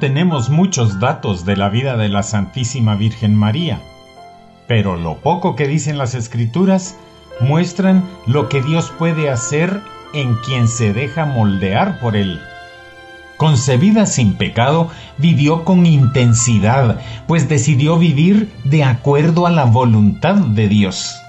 tenemos muchos datos de la vida de la Santísima Virgen María, pero lo poco que dicen las escrituras muestran lo que Dios puede hacer en quien se deja moldear por Él. Concebida sin pecado, vivió con intensidad, pues decidió vivir de acuerdo a la voluntad de Dios.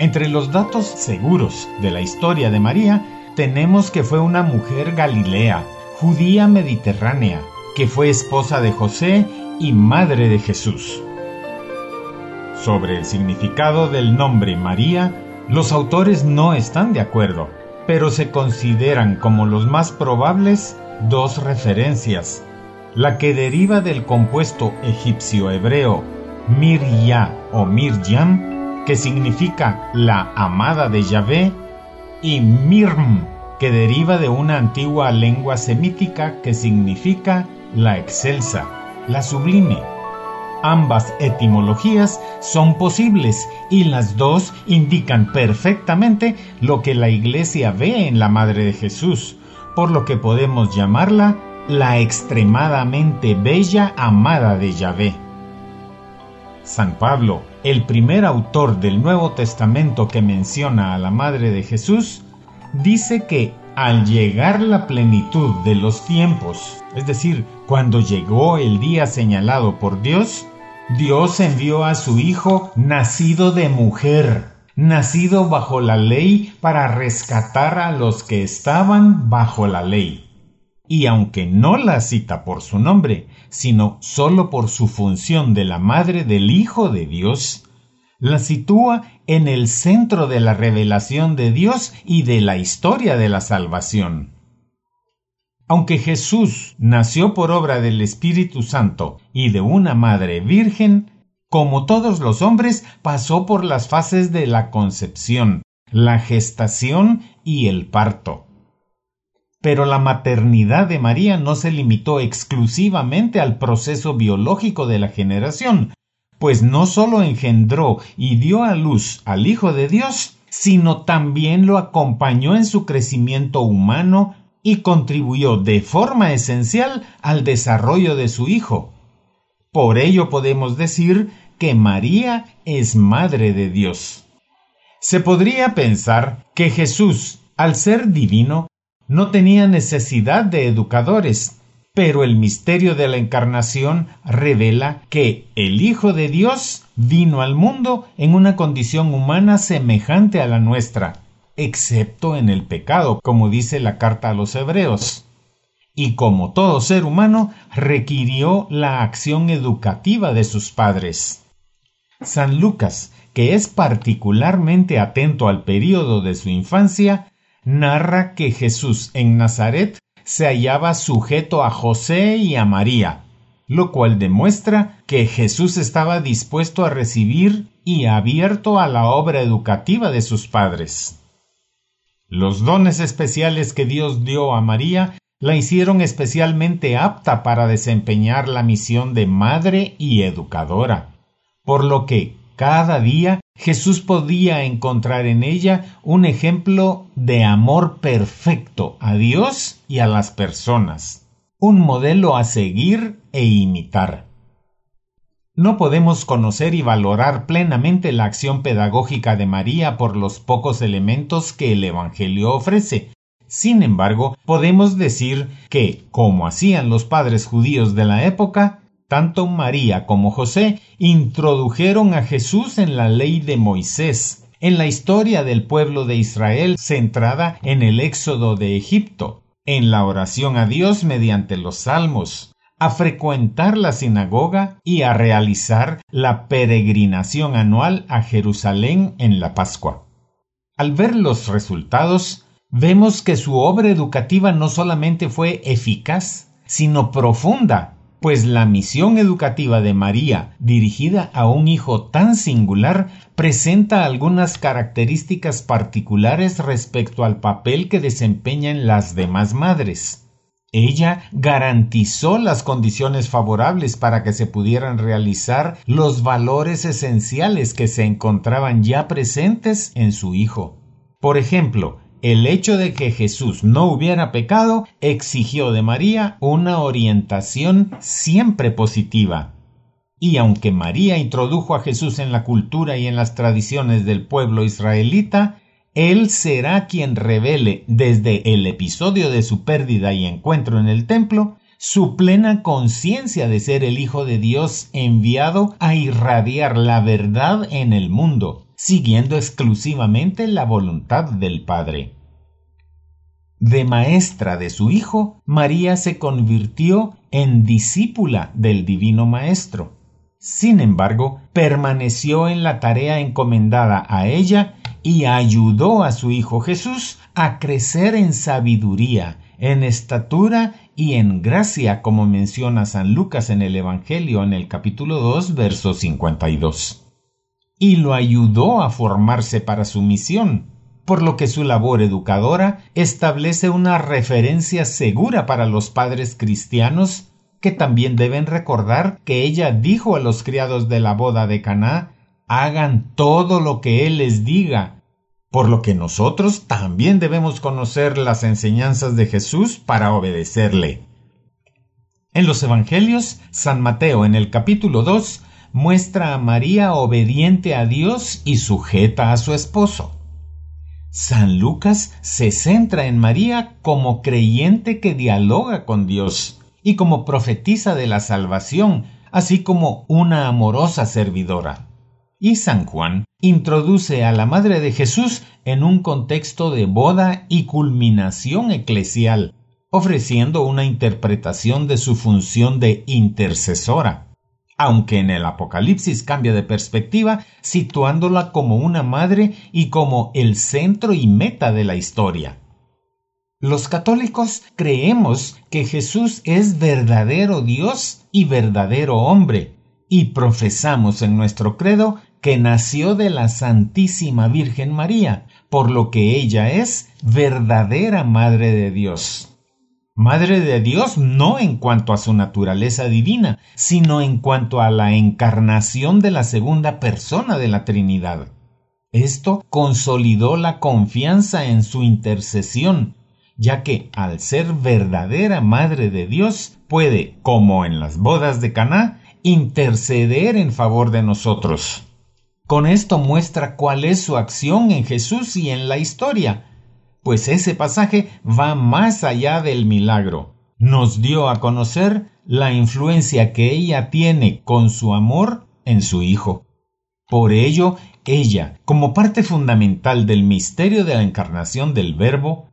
Entre los datos seguros de la historia de María, tenemos que fue una mujer galilea, judía mediterránea, que fue esposa de José y madre de Jesús. Sobre el significado del nombre María, los autores no están de acuerdo, pero se consideran como los más probables dos referencias, la que deriva del compuesto egipcio-hebreo Mirya o Mirjam, que significa la amada de Yahvé, y Mirm, que deriva de una antigua lengua semítica que significa la excelsa, la sublime. Ambas etimologías son posibles y las dos indican perfectamente lo que la Iglesia ve en la Madre de Jesús, por lo que podemos llamarla la extremadamente bella amada de Yahvé. San Pablo, el primer autor del Nuevo Testamento que menciona a la Madre de Jesús, dice que al llegar la plenitud de los tiempos, es decir, cuando llegó el día señalado por Dios, Dios envió a su Hijo nacido de mujer, nacido bajo la ley para rescatar a los que estaban bajo la ley. Y aunque no la cita por su nombre, sino sólo por su función de la madre del Hijo de Dios, la sitúa en el centro de la revelación de Dios y de la historia de la salvación. Aunque Jesús nació por obra del Espíritu Santo y de una madre virgen, como todos los hombres, pasó por las fases de la concepción, la gestación y el parto. Pero la maternidad de María no se limitó exclusivamente al proceso biológico de la generación, pues no sólo engendró y dio a luz al Hijo de Dios, sino también lo acompañó en su crecimiento humano y contribuyó de forma esencial al desarrollo de su Hijo. Por ello podemos decir que María es Madre de Dios. Se podría pensar que Jesús, al ser divino, no tenía necesidad de educadores, pero el misterio de la encarnación revela que el Hijo de Dios vino al mundo en una condición humana semejante a la nuestra, excepto en el pecado, como dice la carta a los Hebreos y como todo ser humano requirió la acción educativa de sus padres. San Lucas, que es particularmente atento al período de su infancia, narra que Jesús en Nazaret se hallaba sujeto a José y a María, lo cual demuestra que Jesús estaba dispuesto a recibir y abierto a la obra educativa de sus padres. Los dones especiales que Dios dio a María la hicieron especialmente apta para desempeñar la misión de madre y educadora por lo que cada día Jesús podía encontrar en ella un ejemplo de amor perfecto a Dios y a las personas, un modelo a seguir e imitar. No podemos conocer y valorar plenamente la acción pedagógica de María por los pocos elementos que el Evangelio ofrece. Sin embargo, podemos decir que, como hacían los padres judíos de la época, tanto María como José introdujeron a Jesús en la ley de Moisés, en la historia del pueblo de Israel centrada en el éxodo de Egipto, en la oración a Dios mediante los salmos, a frecuentar la sinagoga y a realizar la peregrinación anual a Jerusalén en la Pascua. Al ver los resultados, vemos que su obra educativa no solamente fue eficaz, sino profunda pues la misión educativa de María, dirigida a un hijo tan singular, presenta algunas características particulares respecto al papel que desempeñan las demás madres. Ella garantizó las condiciones favorables para que se pudieran realizar los valores esenciales que se encontraban ya presentes en su hijo. Por ejemplo, el hecho de que Jesús no hubiera pecado exigió de María una orientación siempre positiva. Y aunque María introdujo a Jesús en la cultura y en las tradiciones del pueblo israelita, él será quien revele desde el episodio de su pérdida y encuentro en el templo su plena conciencia de ser el Hijo de Dios enviado a irradiar la verdad en el mundo, siguiendo exclusivamente la voluntad del Padre. De maestra de su Hijo, María se convirtió en discípula del Divino Maestro. Sin embargo, permaneció en la tarea encomendada a ella y ayudó a su Hijo Jesús a crecer en sabiduría, en estatura y en gracia, como menciona San Lucas en el Evangelio en el capítulo 2, verso 52. Y lo ayudó a formarse para su misión, por lo que su labor educadora establece una referencia segura para los padres cristianos que también deben recordar que ella dijo a los criados de la boda de Caná hagan todo lo que él les diga, por lo que nosotros también debemos conocer las enseñanzas de Jesús para obedecerle. En los Evangelios, San Mateo en el capítulo 2 muestra a María obediente a Dios y sujeta a su esposo. San Lucas se centra en María como creyente que dialoga con Dios y como profetisa de la salvación, así como una amorosa servidora. Y San Juan introduce a la Madre de Jesús en un contexto de boda y culminación eclesial, ofreciendo una interpretación de su función de intercesora, aunque en el Apocalipsis cambia de perspectiva, situándola como una madre y como el centro y meta de la historia. Los católicos creemos que Jesús es verdadero Dios y verdadero hombre, y profesamos en nuestro credo que nació de la Santísima Virgen María, por lo que ella es verdadera Madre de Dios. Madre de Dios no en cuanto a su naturaleza divina, sino en cuanto a la encarnación de la segunda persona de la Trinidad. Esto consolidó la confianza en su intercesión, ya que al ser verdadera Madre de Dios puede, como en las bodas de Caná, interceder en favor de nosotros. Con esto muestra cuál es su acción en Jesús y en la historia, pues ese pasaje va más allá del milagro. Nos dio a conocer la influencia que ella tiene con su amor en su Hijo. Por ello, ella, como parte fundamental del misterio de la encarnación del Verbo,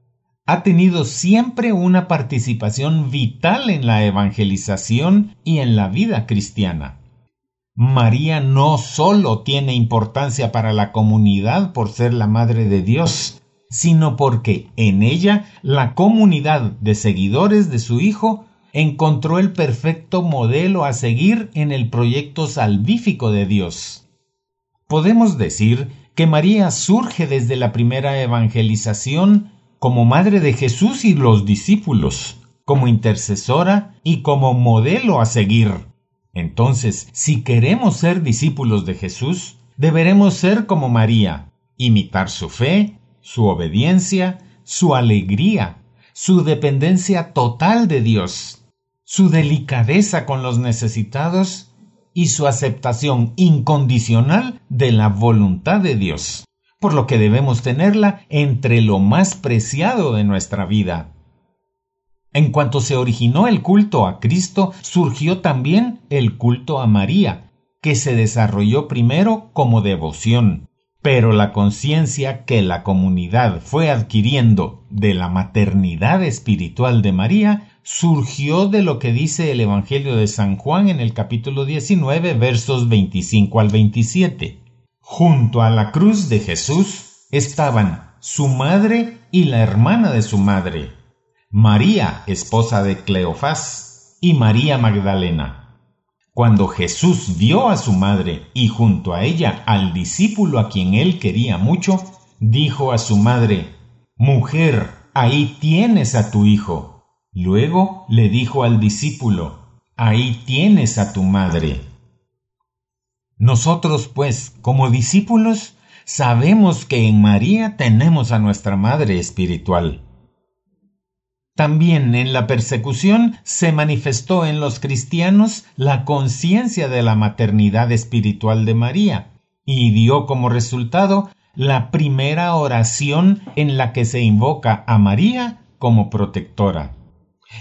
ha tenido siempre una participación vital en la evangelización y en la vida cristiana. María no solo tiene importancia para la comunidad por ser la Madre de Dios, sino porque en ella la comunidad de seguidores de su Hijo encontró el perfecto modelo a seguir en el proyecto salvífico de Dios. Podemos decir que María surge desde la primera evangelización como madre de Jesús y los discípulos, como intercesora y como modelo a seguir. Entonces, si queremos ser discípulos de Jesús, deberemos ser como María, imitar su fe, su obediencia, su alegría, su dependencia total de Dios, su delicadeza con los necesitados y su aceptación incondicional de la voluntad de Dios por lo que debemos tenerla entre lo más preciado de nuestra vida. En cuanto se originó el culto a Cristo, surgió también el culto a María, que se desarrolló primero como devoción, pero la conciencia que la comunidad fue adquiriendo de la maternidad espiritual de María surgió de lo que dice el Evangelio de San Juan en el capítulo 19 versos 25 al 27. Junto a la cruz de Jesús estaban su madre y la hermana de su madre, María, esposa de Cleofás, y María Magdalena. Cuando Jesús vio a su madre y junto a ella al discípulo a quien él quería mucho, dijo a su madre, Mujer, ahí tienes a tu hijo. Luego le dijo al discípulo, Ahí tienes a tu madre. Nosotros, pues, como discípulos, sabemos que en María tenemos a nuestra Madre Espiritual. También en la persecución se manifestó en los cristianos la conciencia de la maternidad espiritual de María y dio como resultado la primera oración en la que se invoca a María como protectora.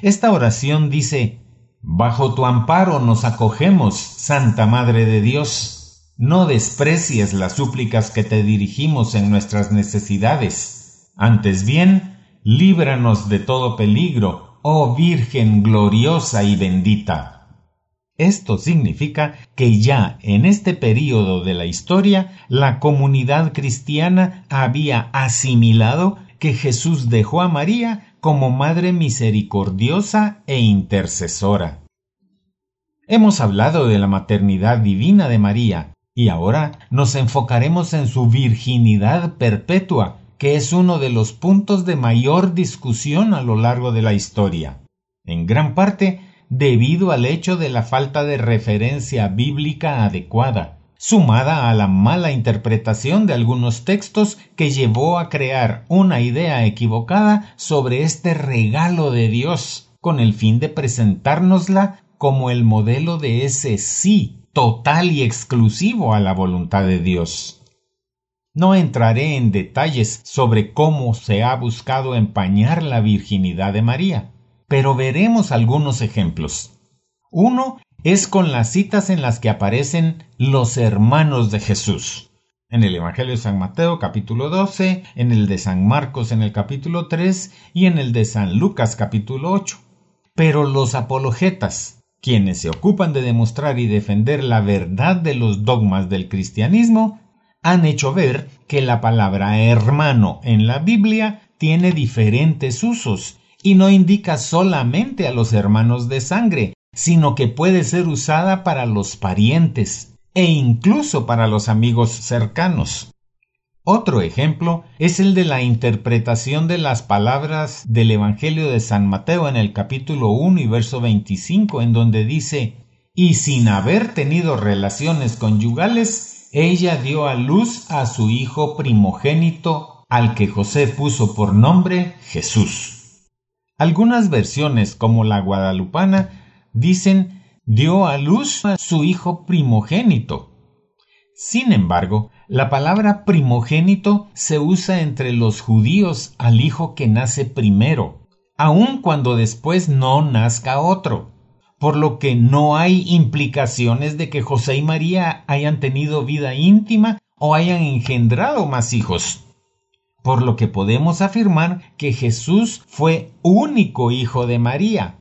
Esta oración dice Bajo tu amparo nos acogemos, Santa Madre de Dios. No desprecies las súplicas que te dirigimos en nuestras necesidades. Antes bien, líbranos de todo peligro, oh Virgen gloriosa y bendita. Esto significa que ya en este período de la historia la comunidad cristiana había asimilado que Jesús dejó a María como Madre misericordiosa e intercesora. Hemos hablado de la maternidad divina de María y ahora nos enfocaremos en su virginidad perpetua que es uno de los puntos de mayor discusión a lo largo de la historia, en gran parte debido al hecho de la falta de referencia bíblica adecuada, sumada a la mala interpretación de algunos textos que llevó a crear una idea equivocada sobre este regalo de Dios, con el fin de presentárnosla como el modelo de ese sí total y exclusivo a la voluntad de Dios. No entraré en detalles sobre cómo se ha buscado empañar la virginidad de María, pero veremos algunos ejemplos. Uno es con las citas en las que aparecen los hermanos de Jesús. En el Evangelio de San Mateo capítulo 12, en el de San Marcos en el capítulo 3 y en el de San Lucas capítulo 8. Pero los apologetas, quienes se ocupan de demostrar y defender la verdad de los dogmas del cristianismo, han hecho ver que la palabra hermano en la Biblia tiene diferentes usos y no indica solamente a los hermanos de sangre, sino que puede ser usada para los parientes e incluso para los amigos cercanos. Otro ejemplo es el de la interpretación de las palabras del Evangelio de San Mateo en el capítulo 1 y verso 25, en donde dice, y sin haber tenido relaciones conyugales, ella dio a luz a su hijo primogénito, al que José puso por nombre Jesús. Algunas versiones, como la guadalupana, dicen dio a luz a su hijo primogénito. Sin embargo, la palabra primogénito se usa entre los judíos al hijo que nace primero, aun cuando después no nazca otro por lo que no hay implicaciones de que José y María hayan tenido vida íntima o hayan engendrado más hijos. Por lo que podemos afirmar que Jesús fue único hijo de María.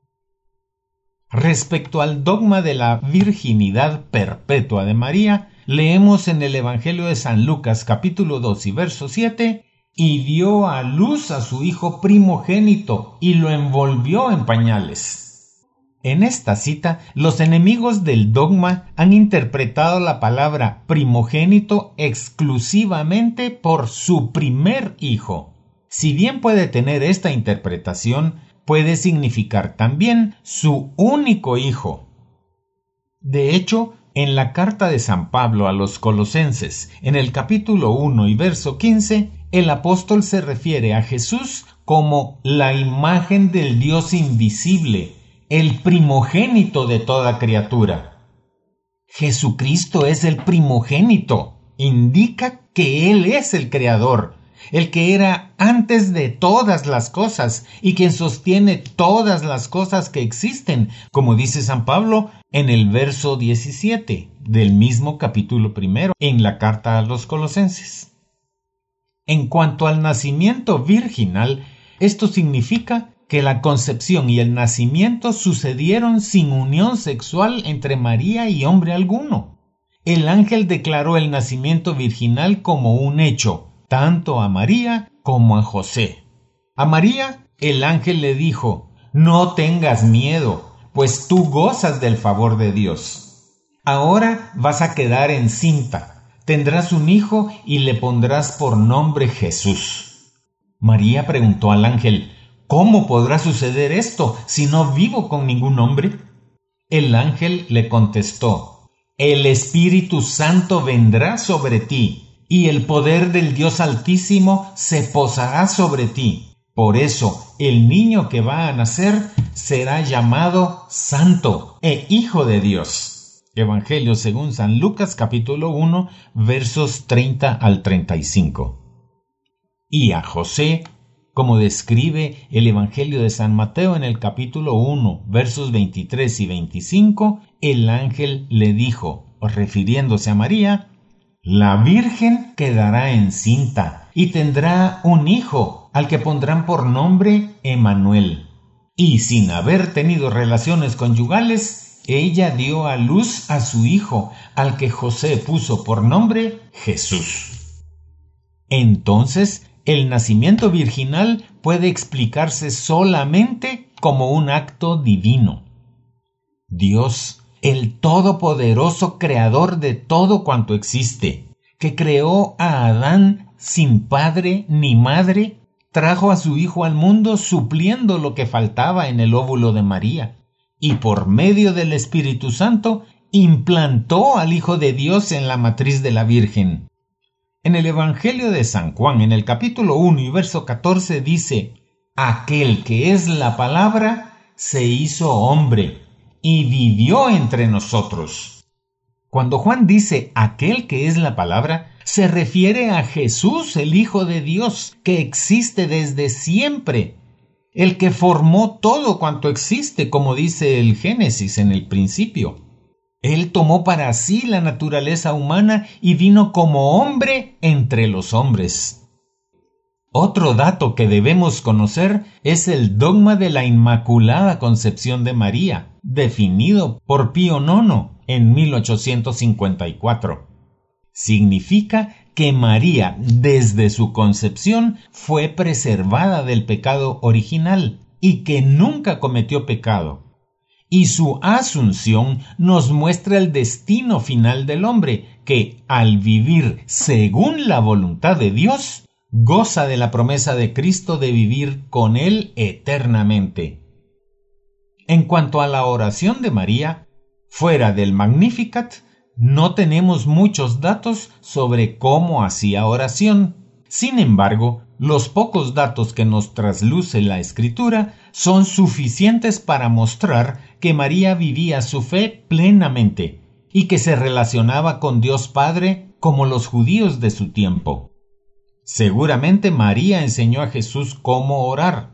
Respecto al dogma de la virginidad perpetua de María, leemos en el Evangelio de San Lucas capítulo 2 y verso 7, y dio a luz a su hijo primogénito y lo envolvió en pañales. En esta cita, los enemigos del dogma han interpretado la palabra primogénito exclusivamente por su primer hijo. Si bien puede tener esta interpretación, puede significar también su único hijo. De hecho, en la carta de San Pablo a los colosenses, en el capítulo 1 y verso 15, el apóstol se refiere a Jesús como la imagen del Dios invisible, el primogénito de toda criatura. Jesucristo es el primogénito. Indica que Él es el Creador, el que era antes de todas las cosas y quien sostiene todas las cosas que existen, como dice San Pablo en el verso 17 del mismo capítulo primero en la carta a los colosenses. En cuanto al nacimiento virginal, esto significa que la concepción y el nacimiento sucedieron sin unión sexual entre María y hombre alguno. El ángel declaró el nacimiento virginal como un hecho, tanto a María como a José. A María el ángel le dijo, No tengas miedo, pues tú gozas del favor de Dios. Ahora vas a quedar encinta, tendrás un hijo y le pondrás por nombre Jesús. María preguntó al ángel, ¿Cómo podrá suceder esto si no vivo con ningún hombre? El ángel le contestó, El Espíritu Santo vendrá sobre ti, y el poder del Dios Altísimo se posará sobre ti. Por eso el niño que va a nacer será llamado Santo e Hijo de Dios. Evangelio según San Lucas capítulo 1 versos 30 al 35. Y a José, como describe el Evangelio de San Mateo en el capítulo 1 versos 23 y 25, el ángel le dijo, refiriéndose a María, la Virgen quedará encinta y tendrá un hijo al que pondrán por nombre Emanuel. Y sin haber tenido relaciones conyugales, ella dio a luz a su hijo, al que José puso por nombre Jesús. Entonces, el nacimiento virginal puede explicarse solamente como un acto divino. Dios el todopoderoso creador de todo cuanto existe, que creó a Adán sin padre ni madre, trajo a su Hijo al mundo supliendo lo que faltaba en el óvulo de María, y por medio del Espíritu Santo implantó al Hijo de Dios en la matriz de la Virgen. En el Evangelio de San Juan, en el capítulo 1 y verso 14, dice, Aquel que es la palabra se hizo hombre y vivió entre nosotros. Cuando Juan dice aquel que es la palabra, se refiere a Jesús, el Hijo de Dios, que existe desde siempre, el que formó todo cuanto existe, como dice el Génesis en el principio. Él tomó para sí la naturaleza humana y vino como hombre entre los hombres. Otro dato que debemos conocer es el dogma de la Inmaculada Concepción de María, definido por Pío IX en 1854. Significa que María, desde su concepción, fue preservada del pecado original y que nunca cometió pecado. Y su asunción nos muestra el destino final del hombre, que, al vivir según la voluntad de Dios, goza de la promesa de Cristo de vivir con Él eternamente. En cuanto a la oración de María, fuera del Magnificat, no tenemos muchos datos sobre cómo hacía oración. Sin embargo, los pocos datos que nos trasluce la escritura son suficientes para mostrar que María vivía su fe plenamente y que se relacionaba con Dios Padre como los judíos de su tiempo. Seguramente María enseñó a Jesús cómo orar,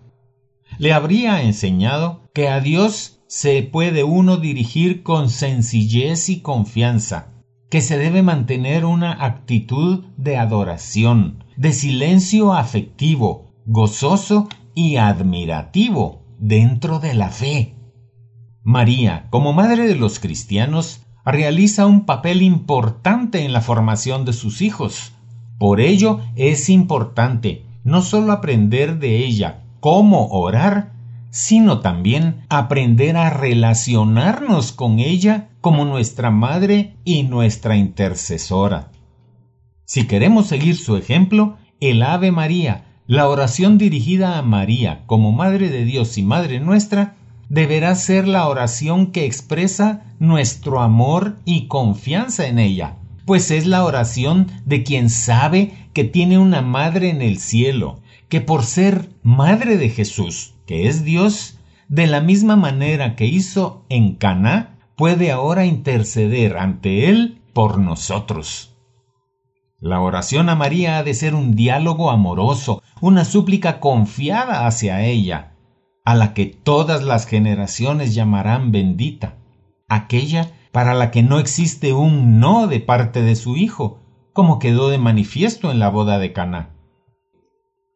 le habría enseñado que a Dios se puede uno dirigir con sencillez y confianza, que se debe mantener una actitud de adoración, de silencio afectivo, gozoso y admirativo dentro de la fe. María, como madre de los cristianos, realiza un papel importante en la formación de sus hijos. Por ello es importante no solo aprender de ella cómo orar, sino también aprender a relacionarnos con ella como nuestra madre y nuestra intercesora. Si queremos seguir su ejemplo, el Ave María, la oración dirigida a María como Madre de Dios y Madre nuestra, deberá ser la oración que expresa nuestro amor y confianza en ella, pues es la oración de quien sabe que tiene una Madre en el cielo, que por ser madre de Jesús, que es Dios, de la misma manera que hizo en Caná, puede ahora interceder ante él por nosotros. La oración a María ha de ser un diálogo amoroso, una súplica confiada hacia ella, a la que todas las generaciones llamarán bendita, aquella para la que no existe un no de parte de su hijo, como quedó de manifiesto en la boda de Caná.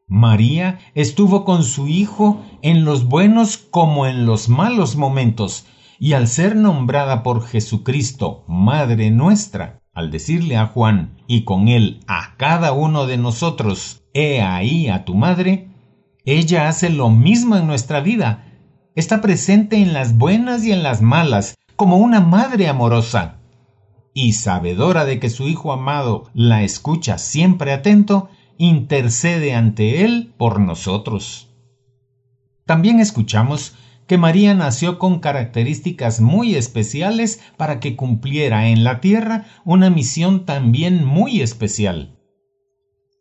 María estuvo con su Hijo en los buenos como en los malos momentos, y al ser nombrada por Jesucristo Madre nuestra, al decirle a Juan y con él a cada uno de nosotros, He ahí a tu madre, ella hace lo mismo en nuestra vida, está presente en las buenas y en las malas, como una madre amorosa. Y sabedora de que su Hijo amado la escucha siempre atento, intercede ante Él por nosotros. También escuchamos que María nació con características muy especiales para que cumpliera en la tierra una misión también muy especial.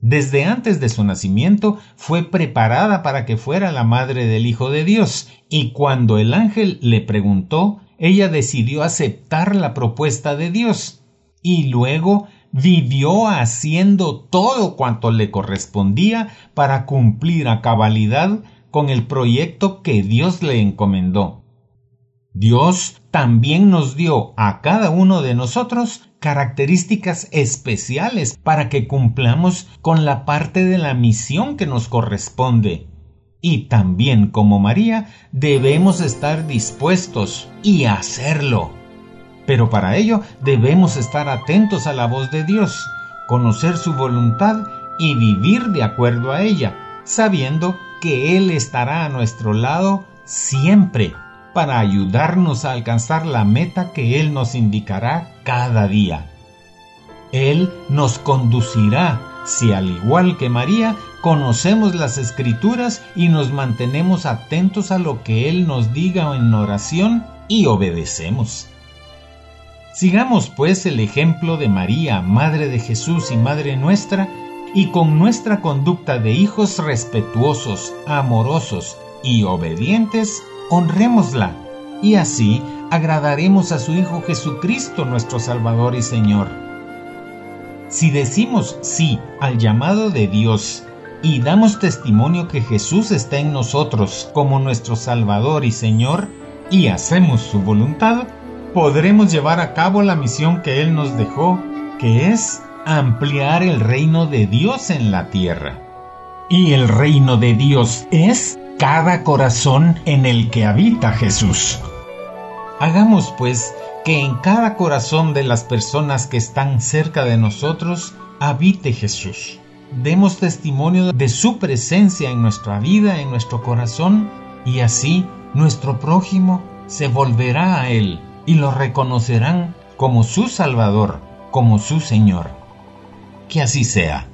Desde antes de su nacimiento fue preparada para que fuera la madre del Hijo de Dios, y cuando el ángel le preguntó, ella decidió aceptar la propuesta de Dios, y luego vivió haciendo todo cuanto le correspondía para cumplir a cabalidad con el proyecto que Dios le encomendó. Dios también nos dio a cada uno de nosotros características especiales para que cumplamos con la parte de la misión que nos corresponde. Y también como María debemos estar dispuestos y hacerlo. Pero para ello debemos estar atentos a la voz de Dios, conocer su voluntad y vivir de acuerdo a ella, sabiendo que Él estará a nuestro lado siempre para ayudarnos a alcanzar la meta que Él nos indicará cada día. Él nos conducirá si al igual que María conocemos las escrituras y nos mantenemos atentos a lo que Él nos diga en oración y obedecemos. Sigamos pues el ejemplo de María, Madre de Jesús y Madre nuestra, y con nuestra conducta de hijos respetuosos, amorosos y obedientes, honrémosla, y así agradaremos a su Hijo Jesucristo nuestro Salvador y Señor. Si decimos sí al llamado de Dios y damos testimonio que Jesús está en nosotros como nuestro Salvador y Señor, y hacemos su voluntad, podremos llevar a cabo la misión que Él nos dejó, que es ampliar el reino de Dios en la tierra. Y el reino de Dios es cada corazón en el que habita Jesús. Hagamos pues que en cada corazón de las personas que están cerca de nosotros habite Jesús. Demos testimonio de su presencia en nuestra vida, en nuestro corazón, y así nuestro prójimo se volverá a Él y lo reconocerán como su Salvador, como su Señor. Que así sea.